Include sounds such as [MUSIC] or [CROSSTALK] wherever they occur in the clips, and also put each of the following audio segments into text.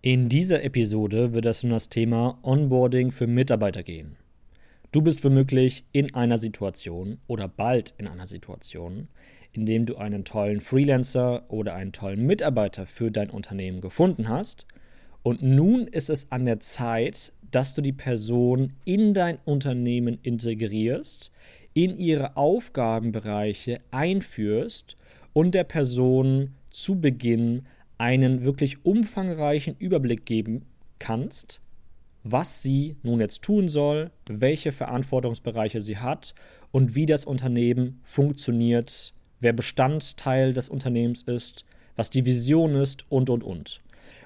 In dieser Episode wird es um das Thema Onboarding für Mitarbeiter gehen. Du bist womöglich in einer Situation oder bald in einer Situation, in dem du einen tollen Freelancer oder einen tollen Mitarbeiter für dein Unternehmen gefunden hast und nun ist es an der Zeit, dass du die Person in dein Unternehmen integrierst, in ihre Aufgabenbereiche einführst und der Person zu Beginn einen wirklich umfangreichen Überblick geben kannst, was sie nun jetzt tun soll, welche Verantwortungsbereiche sie hat und wie das Unternehmen funktioniert, wer Bestandteil des Unternehmens ist, was die Vision ist und, und, und.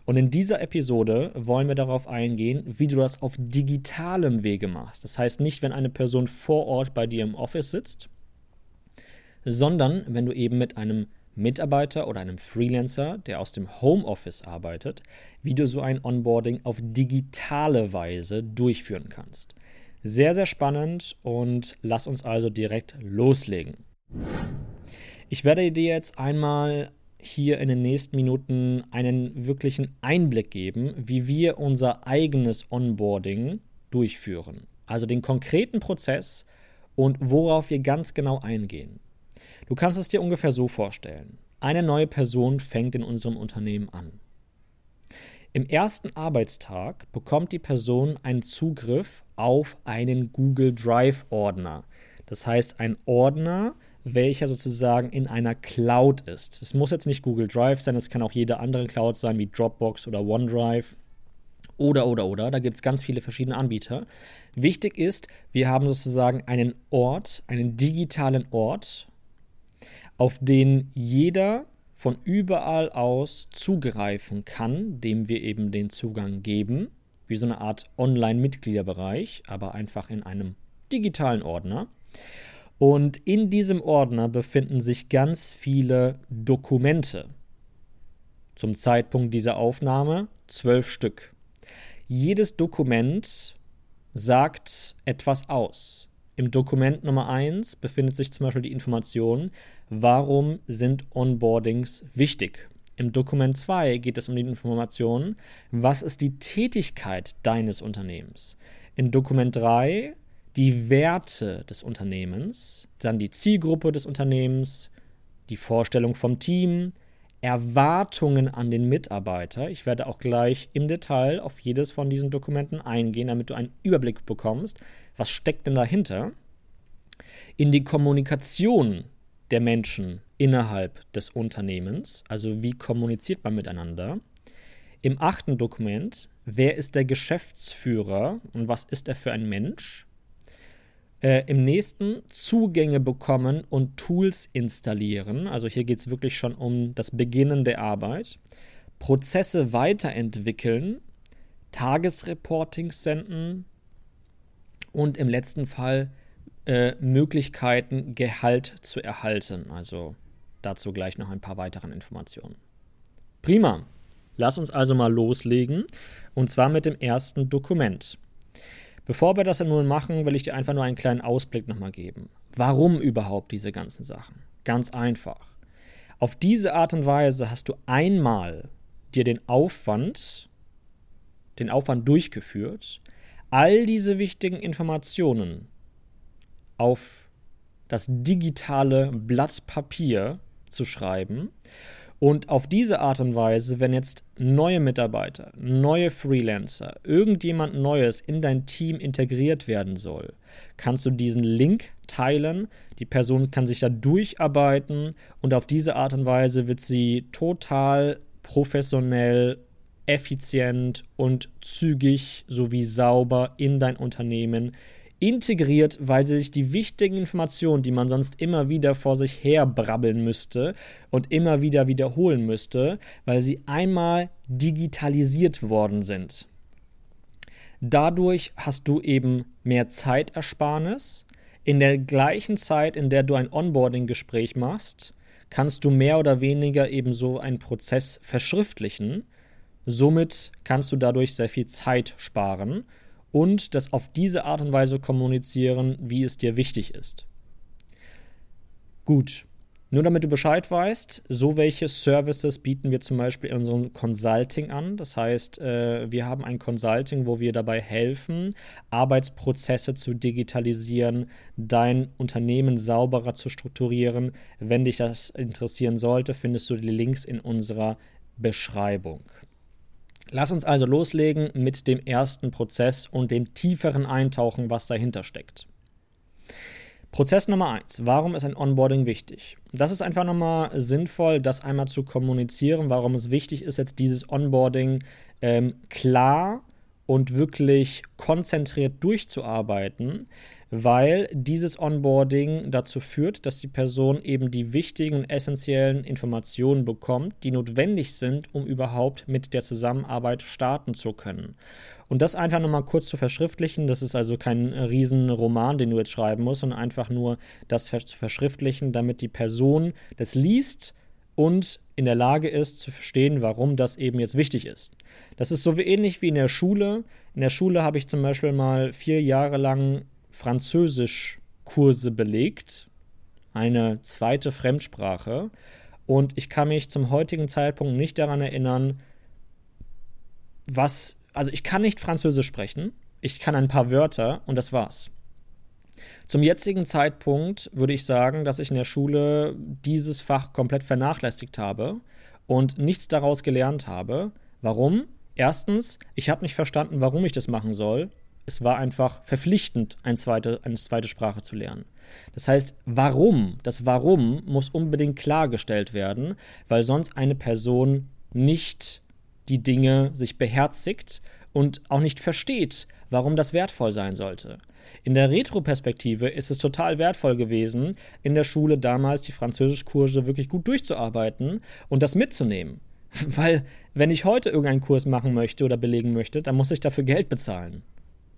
Und in dieser Episode wollen wir darauf eingehen, wie du das auf digitalem Wege machst. Das heißt nicht, wenn eine Person vor Ort bei dir im Office sitzt, sondern wenn du eben mit einem Mitarbeiter oder einem Freelancer, der aus dem Homeoffice arbeitet, wie du so ein Onboarding auf digitale Weise durchführen kannst. Sehr, sehr spannend und lass uns also direkt loslegen. Ich werde dir jetzt einmal hier in den nächsten Minuten einen wirklichen Einblick geben, wie wir unser eigenes Onboarding durchführen. Also den konkreten Prozess und worauf wir ganz genau eingehen. Du kannst es dir ungefähr so vorstellen. Eine neue Person fängt in unserem Unternehmen an. Im ersten Arbeitstag bekommt die Person einen Zugriff auf einen Google Drive Ordner. Das heißt, ein Ordner, welcher sozusagen in einer Cloud ist. Es muss jetzt nicht Google Drive sein, es kann auch jede andere Cloud sein, wie Dropbox oder OneDrive. Oder, oder, oder. Da gibt es ganz viele verschiedene Anbieter. Wichtig ist, wir haben sozusagen einen Ort, einen digitalen Ort, auf den jeder von überall aus zugreifen kann, dem wir eben den Zugang geben, wie so eine Art Online-Mitgliederbereich, aber einfach in einem digitalen Ordner. Und in diesem Ordner befinden sich ganz viele Dokumente. Zum Zeitpunkt dieser Aufnahme zwölf Stück. Jedes Dokument sagt etwas aus. Im Dokument Nummer 1 befindet sich zum Beispiel die Information, warum sind Onboardings wichtig. Im Dokument 2 geht es um die Information, was ist die Tätigkeit deines Unternehmens. In Dokument 3 die Werte des Unternehmens, dann die Zielgruppe des Unternehmens, die Vorstellung vom Team, Erwartungen an den Mitarbeiter. Ich werde auch gleich im Detail auf jedes von diesen Dokumenten eingehen, damit du einen Überblick bekommst, was steckt denn dahinter. In die Kommunikation der Menschen innerhalb des Unternehmens, also wie kommuniziert man miteinander. Im achten Dokument, wer ist der Geschäftsführer und was ist er für ein Mensch? Äh, Im nächsten Zugänge bekommen und Tools installieren. Also hier geht es wirklich schon um das Beginnen der Arbeit. Prozesse weiterentwickeln, Tagesreportings senden und im letzten Fall äh, Möglichkeiten, Gehalt zu erhalten. Also dazu gleich noch ein paar weiteren Informationen. Prima. Lass uns also mal loslegen. Und zwar mit dem ersten Dokument. Bevor wir das nun machen, will ich dir einfach nur einen kleinen Ausblick nochmal geben. Warum überhaupt diese ganzen Sachen? Ganz einfach. Auf diese Art und Weise hast du einmal dir den Aufwand, den Aufwand durchgeführt, all diese wichtigen Informationen auf das digitale Blatt Papier zu schreiben und auf diese Art und Weise, wenn jetzt neue Mitarbeiter, neue Freelancer, irgendjemand Neues in dein Team integriert werden soll, kannst du diesen Link teilen. Die Person kann sich da durcharbeiten und auf diese Art und Weise wird sie total professionell, effizient und zügig sowie sauber in dein Unternehmen integriert, weil sie sich die wichtigen Informationen, die man sonst immer wieder vor sich her brabbeln müsste und immer wieder wiederholen müsste, weil sie einmal digitalisiert worden sind. Dadurch hast du eben mehr Zeitersparnis. In der gleichen Zeit, in der du ein Onboarding-Gespräch machst, kannst du mehr oder weniger eben so einen Prozess verschriftlichen. Somit kannst du dadurch sehr viel Zeit sparen und das auf diese Art und Weise kommunizieren, wie es dir wichtig ist. Gut, nur damit du Bescheid weißt, so welche Services bieten wir zum Beispiel in unserem Consulting an. Das heißt, äh, wir haben ein Consulting, wo wir dabei helfen, Arbeitsprozesse zu digitalisieren, dein Unternehmen sauberer zu strukturieren. Wenn dich das interessieren sollte, findest du die Links in unserer Beschreibung. Lass uns also loslegen mit dem ersten Prozess und dem tieferen Eintauchen, was dahinter steckt. Prozess Nummer eins: Warum ist ein Onboarding wichtig? Das ist einfach nochmal sinnvoll, das einmal zu kommunizieren, warum es wichtig ist, jetzt dieses Onboarding ähm, klar und wirklich konzentriert durchzuarbeiten, weil dieses Onboarding dazu führt, dass die Person eben die wichtigen und essentiellen Informationen bekommt, die notwendig sind, um überhaupt mit der Zusammenarbeit starten zu können. Und das einfach nochmal kurz zu verschriftlichen, das ist also kein Riesenroman, den du jetzt schreiben musst, sondern einfach nur das zu verschriftlichen, damit die Person das liest und in der Lage ist zu verstehen, warum das eben jetzt wichtig ist. Das ist so ähnlich wie in der Schule. In der Schule habe ich zum Beispiel mal vier Jahre lang Französischkurse belegt, eine zweite Fremdsprache. Und ich kann mich zum heutigen Zeitpunkt nicht daran erinnern, was. Also ich kann nicht Französisch sprechen. Ich kann ein paar Wörter und das war's. Zum jetzigen Zeitpunkt würde ich sagen, dass ich in der Schule dieses Fach komplett vernachlässigt habe und nichts daraus gelernt habe. Warum? Erstens, ich habe nicht verstanden, warum ich das machen soll es war einfach verpflichtend, eine zweite, eine zweite Sprache zu lernen. Das heißt, warum, das Warum muss unbedingt klargestellt werden, weil sonst eine Person nicht die Dinge sich beherzigt und auch nicht versteht, warum das wertvoll sein sollte. In der Retroperspektive ist es total wertvoll gewesen, in der Schule damals die Französischkurse wirklich gut durchzuarbeiten und das mitzunehmen. [LAUGHS] Weil, wenn ich heute irgendeinen Kurs machen möchte oder belegen möchte, dann muss ich dafür Geld bezahlen.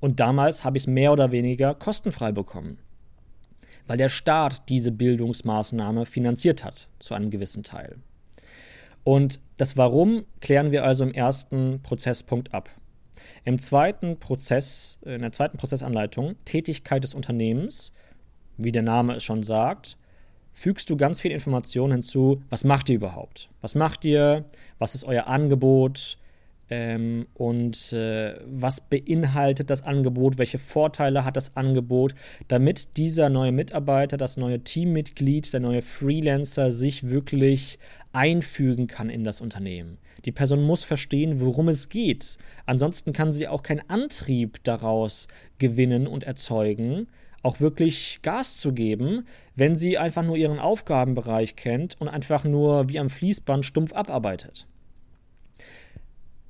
Und damals habe ich es mehr oder weniger kostenfrei bekommen, weil der Staat diese Bildungsmaßnahme finanziert hat, zu einem gewissen Teil. Und das Warum klären wir also im ersten Prozesspunkt ab. Im zweiten Prozess, in der zweiten Prozessanleitung, Tätigkeit des Unternehmens, wie der Name es schon sagt, fügst du ganz viel Informationen hinzu. Was macht ihr überhaupt? Was macht ihr? Was ist euer Angebot? Ähm, und äh, was beinhaltet das Angebot, welche Vorteile hat das Angebot, damit dieser neue Mitarbeiter, das neue Teammitglied, der neue Freelancer sich wirklich einfügen kann in das Unternehmen. Die Person muss verstehen, worum es geht. Ansonsten kann sie auch keinen Antrieb daraus gewinnen und erzeugen, auch wirklich Gas zu geben, wenn sie einfach nur ihren Aufgabenbereich kennt und einfach nur wie am Fließband stumpf abarbeitet.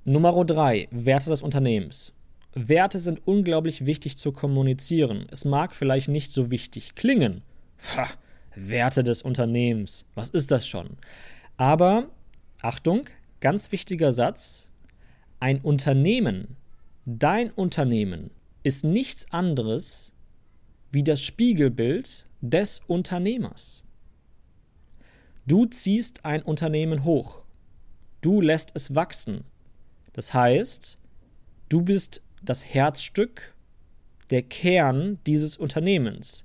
Nummer drei, Werte des Unternehmens. Werte sind unglaublich wichtig zu kommunizieren. Es mag vielleicht nicht so wichtig klingen. Pah, Werte des Unternehmens, was ist das schon? Aber, Achtung, ganz wichtiger Satz, ein Unternehmen, dein Unternehmen, ist nichts anderes wie das Spiegelbild des Unternehmers. Du ziehst ein Unternehmen hoch. Du lässt es wachsen. Das heißt, du bist das Herzstück, der Kern dieses Unternehmens.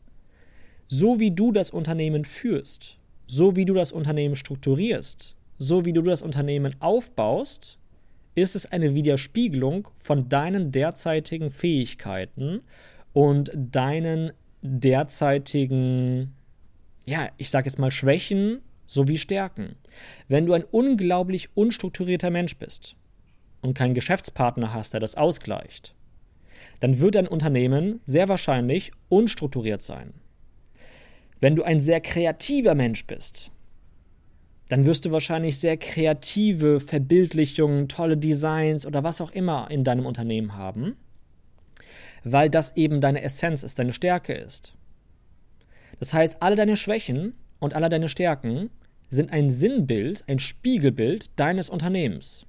So wie du das Unternehmen führst, so wie du das Unternehmen strukturierst, so wie du das Unternehmen aufbaust, ist es eine Widerspiegelung von deinen derzeitigen Fähigkeiten und deinen derzeitigen, ja, ich sag jetzt mal Schwächen sowie Stärken. Wenn du ein unglaublich unstrukturierter Mensch bist, und keinen Geschäftspartner hast, der das ausgleicht, dann wird dein Unternehmen sehr wahrscheinlich unstrukturiert sein. Wenn du ein sehr kreativer Mensch bist, dann wirst du wahrscheinlich sehr kreative Verbildlichungen, tolle Designs oder was auch immer in deinem Unternehmen haben. weil das eben deine Essenz ist, deine Stärke ist. Das heißt, alle deine Schwächen und alle deine Stärken sind ein Sinnbild, ein Spiegelbild deines Unternehmens.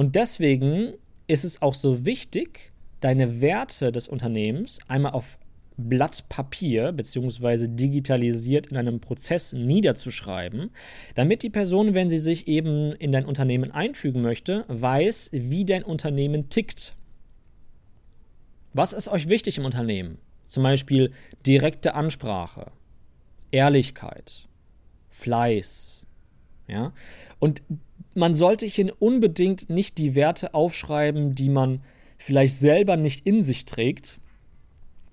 Und deswegen ist es auch so wichtig, deine Werte des Unternehmens einmal auf Blatt Papier bzw. digitalisiert in einem Prozess niederzuschreiben, damit die Person, wenn sie sich eben in dein Unternehmen einfügen möchte, weiß, wie dein Unternehmen tickt. Was ist euch wichtig im Unternehmen? Zum Beispiel direkte Ansprache, Ehrlichkeit, Fleiß. Ja? Und man sollte hier unbedingt nicht die Werte aufschreiben, die man vielleicht selber nicht in sich trägt,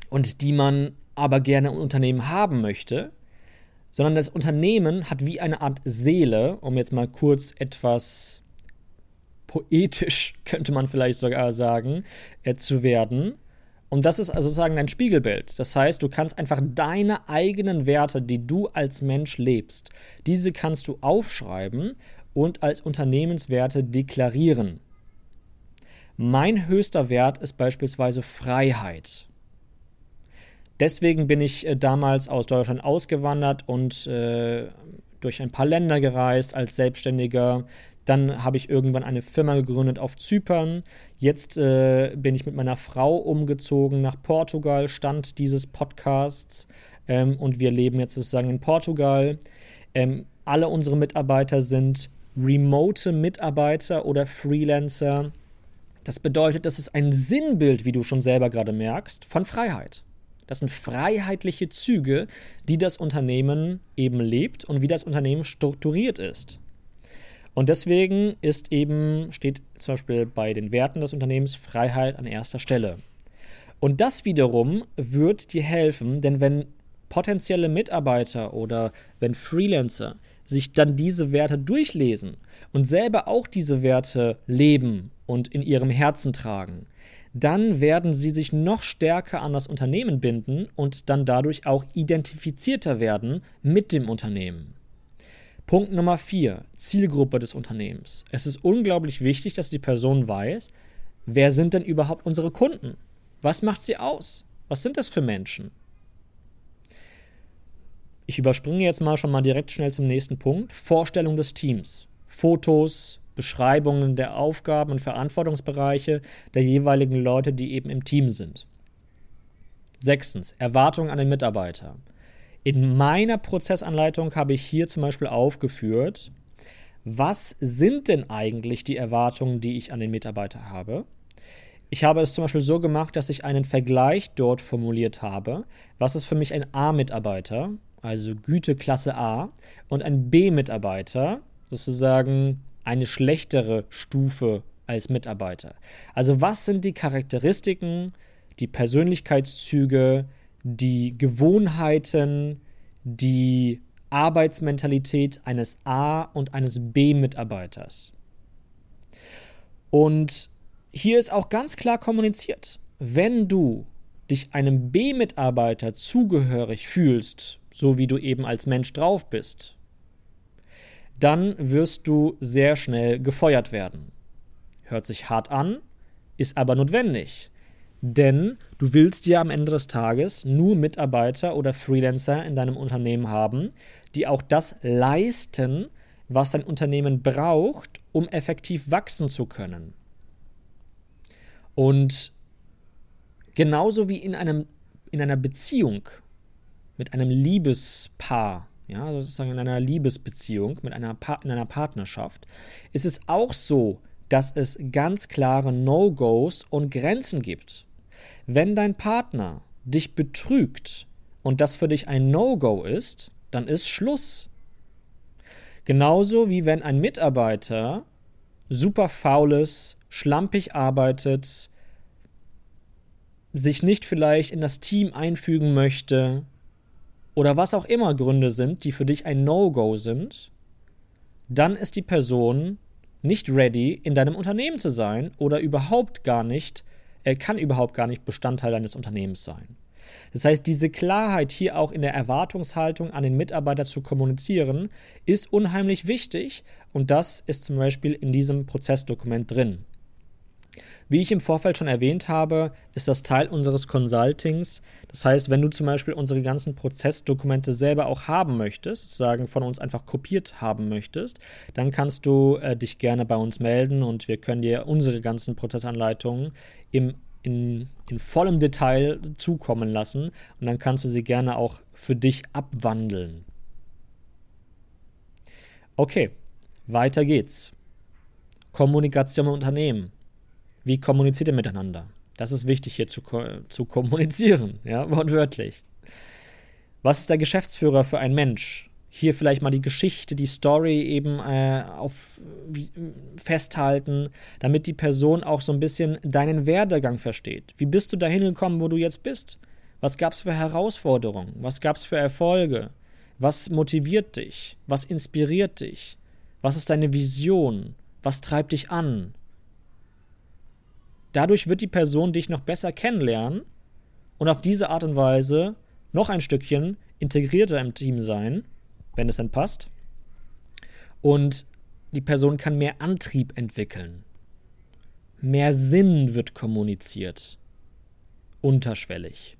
und die man aber gerne im Unternehmen haben möchte, sondern das Unternehmen hat wie eine Art Seele, um jetzt mal kurz etwas poetisch, [LAUGHS] könnte man vielleicht sogar sagen, äh, zu werden. Und das ist also sozusagen dein Spiegelbild. Das heißt, du kannst einfach deine eigenen Werte, die du als Mensch lebst, diese kannst du aufschreiben und als Unternehmenswerte deklarieren. Mein höchster Wert ist beispielsweise Freiheit. Deswegen bin ich äh, damals aus Deutschland ausgewandert und äh, durch ein paar Länder gereist als Selbstständiger. Dann habe ich irgendwann eine Firma gegründet auf Zypern. Jetzt äh, bin ich mit meiner Frau umgezogen nach Portugal, Stand dieses Podcasts. Ähm, und wir leben jetzt sozusagen in Portugal. Ähm, alle unsere Mitarbeiter sind remote Mitarbeiter oder Freelancer. Das bedeutet, das ist ein Sinnbild, wie du schon selber gerade merkst, von Freiheit. Das sind freiheitliche Züge, die das Unternehmen eben lebt und wie das Unternehmen strukturiert ist. Und deswegen ist eben, steht zum Beispiel bei den Werten des Unternehmens Freiheit an erster Stelle. Und das wiederum wird dir helfen, denn wenn potenzielle Mitarbeiter oder wenn Freelancer sich dann diese Werte durchlesen und selber auch diese Werte leben und in ihrem Herzen tragen, dann werden sie sich noch stärker an das Unternehmen binden und dann dadurch auch identifizierter werden mit dem Unternehmen. Punkt Nummer 4, Zielgruppe des Unternehmens. Es ist unglaublich wichtig, dass die Person weiß, wer sind denn überhaupt unsere Kunden? Was macht sie aus? Was sind das für Menschen? Ich überspringe jetzt mal schon mal direkt schnell zum nächsten Punkt. Vorstellung des Teams. Fotos, Beschreibungen der Aufgaben und Verantwortungsbereiche der jeweiligen Leute, die eben im Team sind. Sechstens, Erwartungen an den Mitarbeiter. In meiner Prozessanleitung habe ich hier zum Beispiel aufgeführt, was sind denn eigentlich die Erwartungen, die ich an den Mitarbeiter habe? Ich habe es zum Beispiel so gemacht, dass ich einen Vergleich dort formuliert habe. Was ist für mich ein A-Mitarbeiter, also Güteklasse A, und ein B-Mitarbeiter, sozusagen eine schlechtere Stufe als Mitarbeiter. Also was sind die Charakteristiken, die Persönlichkeitszüge, die Gewohnheiten, die Arbeitsmentalität eines A- und eines B-Mitarbeiters? Und hier ist auch ganz klar kommuniziert, wenn du dich einem B-Mitarbeiter zugehörig fühlst, so wie du eben als Mensch drauf bist, dann wirst du sehr schnell gefeuert werden. Hört sich hart an, ist aber notwendig. Denn du willst ja am Ende des Tages nur Mitarbeiter oder Freelancer in deinem Unternehmen haben, die auch das leisten, was dein Unternehmen braucht, um effektiv wachsen zu können. Und genauso wie in, einem, in einer Beziehung mit einem Liebespaar ja, sozusagen in einer Liebesbeziehung, mit einer in einer Partnerschaft, ist es auch so, dass es ganz klare No-Gos und Grenzen gibt. Wenn dein Partner dich betrügt und das für dich ein No-Go ist, dann ist Schluss. Genauso wie wenn ein Mitarbeiter super faul ist, schlampig arbeitet, sich nicht vielleicht in das Team einfügen möchte, oder was auch immer Gründe sind, die für dich ein No-Go sind, dann ist die Person nicht ready, in deinem Unternehmen zu sein oder überhaupt gar nicht, er kann überhaupt gar nicht Bestandteil deines Unternehmens sein. Das heißt, diese Klarheit hier auch in der Erwartungshaltung an den Mitarbeiter zu kommunizieren, ist unheimlich wichtig und das ist zum Beispiel in diesem Prozessdokument drin. Wie ich im Vorfeld schon erwähnt habe, ist das Teil unseres Consultings. Das heißt, wenn du zum Beispiel unsere ganzen Prozessdokumente selber auch haben möchtest, sozusagen von uns einfach kopiert haben möchtest, dann kannst du äh, dich gerne bei uns melden und wir können dir unsere ganzen Prozessanleitungen im, in, in vollem Detail zukommen lassen und dann kannst du sie gerne auch für dich abwandeln. Okay, weiter geht's. Kommunikation im Unternehmen. Wie kommuniziert ihr miteinander? Das ist wichtig hier zu, zu kommunizieren, [LAUGHS] ja, wortwörtlich. Was ist der Geschäftsführer für ein Mensch? Hier vielleicht mal die Geschichte, die Story eben äh, auf, wie, festhalten, damit die Person auch so ein bisschen deinen Werdegang versteht. Wie bist du dahin gekommen, wo du jetzt bist? Was gab es für Herausforderungen? Was gab es für Erfolge? Was motiviert dich? Was inspiriert dich? Was ist deine Vision? Was treibt dich an? Dadurch wird die Person dich noch besser kennenlernen und auf diese Art und Weise noch ein Stückchen integrierter im Team sein, wenn es dann passt. Und die Person kann mehr Antrieb entwickeln. Mehr Sinn wird kommuniziert. Unterschwellig.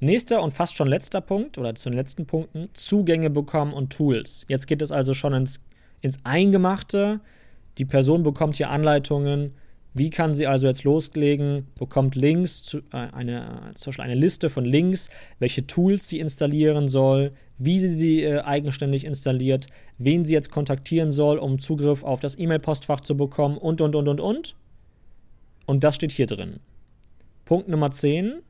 Nächster und fast schon letzter Punkt oder zu den letzten Punkten: Zugänge bekommen und Tools. Jetzt geht es also schon ins, ins Eingemachte. Die Person bekommt hier Anleitungen, wie kann sie also jetzt loslegen, bekommt Links, zu, äh, eine, zum Beispiel eine Liste von Links, welche Tools sie installieren soll, wie sie sie äh, eigenständig installiert, wen sie jetzt kontaktieren soll, um Zugriff auf das E-Mail-Postfach zu bekommen und, und, und, und, und. Und das steht hier drin. Punkt Nummer 10,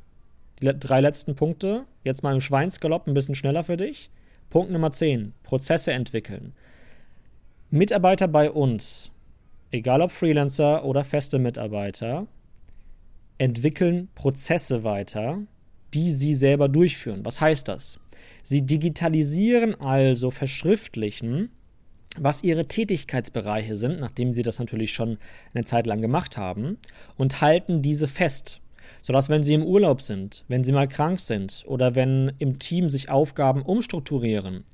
die drei letzten Punkte, jetzt mal im Schweinsgalopp ein bisschen schneller für dich. Punkt Nummer 10, Prozesse entwickeln. Mitarbeiter bei uns egal ob Freelancer oder feste Mitarbeiter, entwickeln Prozesse weiter, die sie selber durchführen. Was heißt das? Sie digitalisieren also, verschriftlichen, was ihre Tätigkeitsbereiche sind, nachdem sie das natürlich schon eine Zeit lang gemacht haben, und halten diese fest, sodass wenn sie im Urlaub sind, wenn sie mal krank sind oder wenn im Team sich Aufgaben umstrukturieren,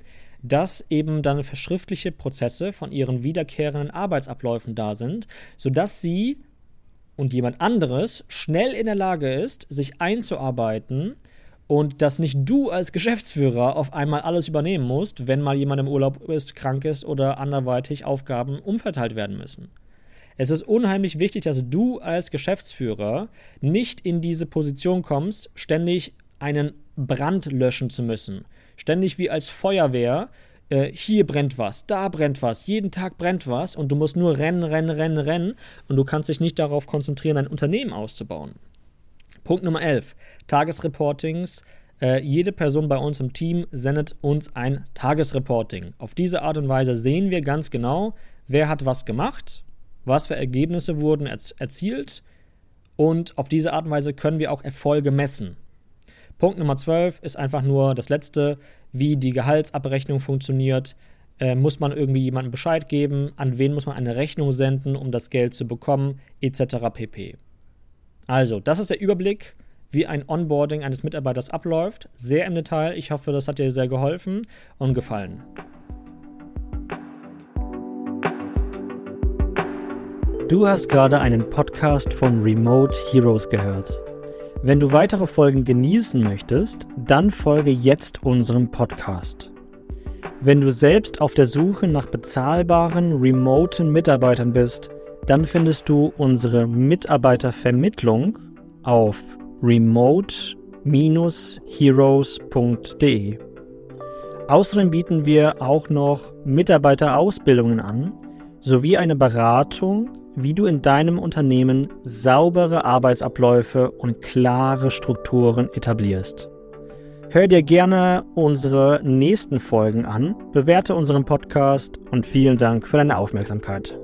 dass eben dann verschriftliche Prozesse von ihren wiederkehrenden Arbeitsabläufen da sind, sodass sie und jemand anderes schnell in der Lage ist, sich einzuarbeiten und dass nicht du als [LAUGHS] Geschäftsführer auf einmal alles übernehmen musst, wenn mal jemand im Urlaub ist, krank ist oder anderweitig Aufgaben umverteilt werden müssen. Es ist unheimlich wichtig, dass du als Geschäftsführer nicht in diese Position kommst, ständig einen Brand löschen zu müssen, Ständig wie als Feuerwehr. Äh, hier brennt was, da brennt was, jeden Tag brennt was und du musst nur rennen, rennen, rennen, rennen und du kannst dich nicht darauf konzentrieren, ein Unternehmen auszubauen. Punkt Nummer 11. Tagesreportings. Äh, jede Person bei uns im Team sendet uns ein Tagesreporting. Auf diese Art und Weise sehen wir ganz genau, wer hat was gemacht, was für Ergebnisse wurden erzielt und auf diese Art und Weise können wir auch Erfolge messen. Punkt Nummer 12 ist einfach nur das letzte, wie die Gehaltsabrechnung funktioniert. Äh, muss man irgendwie jemandem Bescheid geben? An wen muss man eine Rechnung senden, um das Geld zu bekommen? Etc. pp. Also, das ist der Überblick, wie ein Onboarding eines Mitarbeiters abläuft. Sehr im Detail. Ich hoffe, das hat dir sehr geholfen und gefallen. Du hast gerade einen Podcast von Remote Heroes gehört. Wenn du weitere Folgen genießen möchtest, dann folge jetzt unserem Podcast. Wenn du selbst auf der Suche nach bezahlbaren, remoten Mitarbeitern bist, dann findest du unsere Mitarbeitervermittlung auf remote-heroes.de. Außerdem bieten wir auch noch Mitarbeiterausbildungen an sowie eine Beratung wie du in deinem Unternehmen saubere Arbeitsabläufe und klare Strukturen etablierst. Hör dir gerne unsere nächsten Folgen an, bewerte unseren Podcast und vielen Dank für deine Aufmerksamkeit.